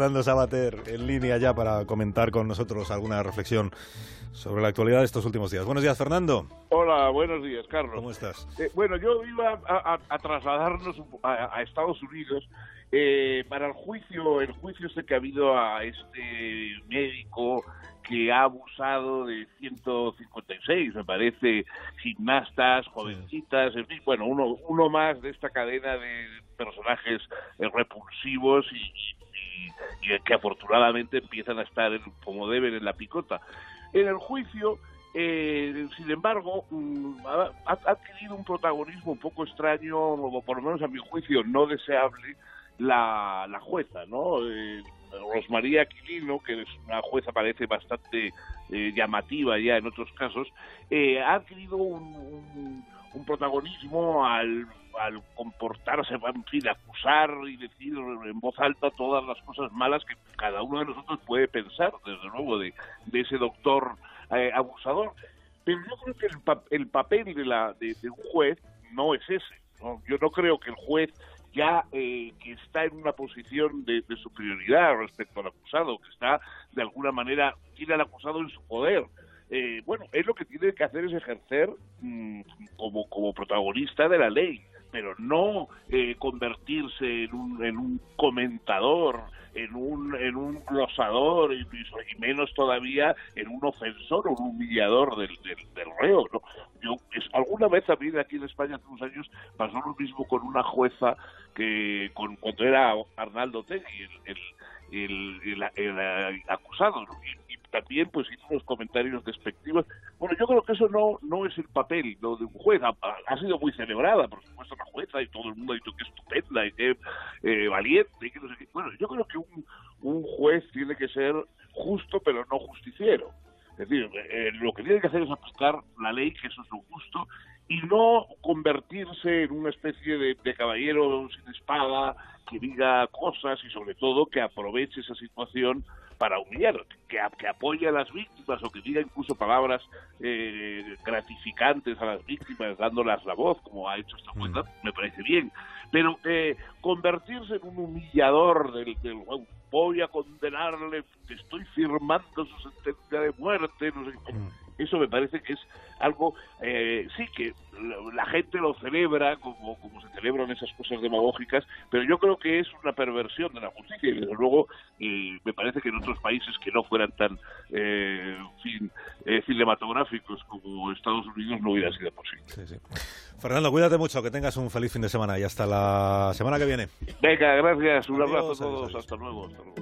Fernando Sabater en línea ya para comentar con nosotros alguna reflexión sobre la actualidad de estos últimos días. Buenos días, Fernando. Hola, buenos días, Carlos. ¿Cómo estás? Eh, bueno, yo iba a, trasladarnos a, Estados Unidos eh, para el juicio, el juicio este que ha habido a este médico que ha abusado de 156, me parece, gimnastas, jovencitas, en fin, bueno, uno, uno más de esta cadena de personajes eh, repulsivos y y, que afortunadamente empiezan a estar como deben en la picota. En el juicio, eh, sin embargo, mm, ha, adquirido un protagonismo un poco extraño, o por lo menos a mi juicio no deseable, la, la jueza, ¿no? Eh, Rosmaría Aquilino, que es una jueza parece bastante eh, llamativa ya en otros casos, eh, ha adquirido un protagonismo al comportarse, en fin, acusar y decir en voz alta todas las cosas malas que cada uno de nosotros puede pensar, desde luego, de, ese doctor eh, abusador. Pero yo creo que el, el papel de, la, de, un juez no es ese. Yo no creo que el juez ya eh, que está en una posición de, superioridad respecto al acusado, que está de alguna manera, tiene al acusado en su poder. Eh, bueno, él lo que tiene que hacer es ejercer mm, como, como protagonista de la ley pero no eh, convertirse en un, en un comentador, en un, en un glosador y, menos todavía en un ofensor o un humillador del, del, reo. ¿no? Yo, alguna vez también aquí en España hace unos años pasó lo mismo con una jueza que con, cuando era Arnaldo Tegui, el, el, el, acusado. ¿no? También pues hizo unos comentarios despectivos. Bueno, yo creo que eso no no es el papel de un juez. Ha, sido muy celebrada, por supuesto, la jueza y todo el mundo ha dicho que estupenda y que eh, valiente y que no sé qué. Bueno, yo creo que un, un juez tiene que ser justo pero no justiciero. Es decir, eh, lo que tiene que hacer es aplicar la ley, que eso es lo justo, y no convertirse en una especie de, de caballero sin espada que diga cosas y sobre todo que aproveche esa situación para humillar, que, que apoye a las víctimas o que diga incluso palabras eh, gratificantes a las víctimas, dándolas la voz, como ha hecho esta cuenta, mm. me parece bien. Pero eh, convertirse en un humillador del, del voy a condenarle, estoy firmando su sentencia de muerte, no sé mm. Eso me parece que es algo, eh, sí, que la, gente lo celebra como, como se celebran esas cosas demagógicas, pero yo creo que es una perversión de la justicia y desde luego me parece que en otros países que no fueran tan eh, fin, eh, cinematográficos como Estados Unidos no hubiera sido posible. Fernando, cuídate mucho, que tengas un feliz fin de semana y hasta la semana que viene. Venga, gracias, un abrazo a todos, hasta luego. Hasta luego.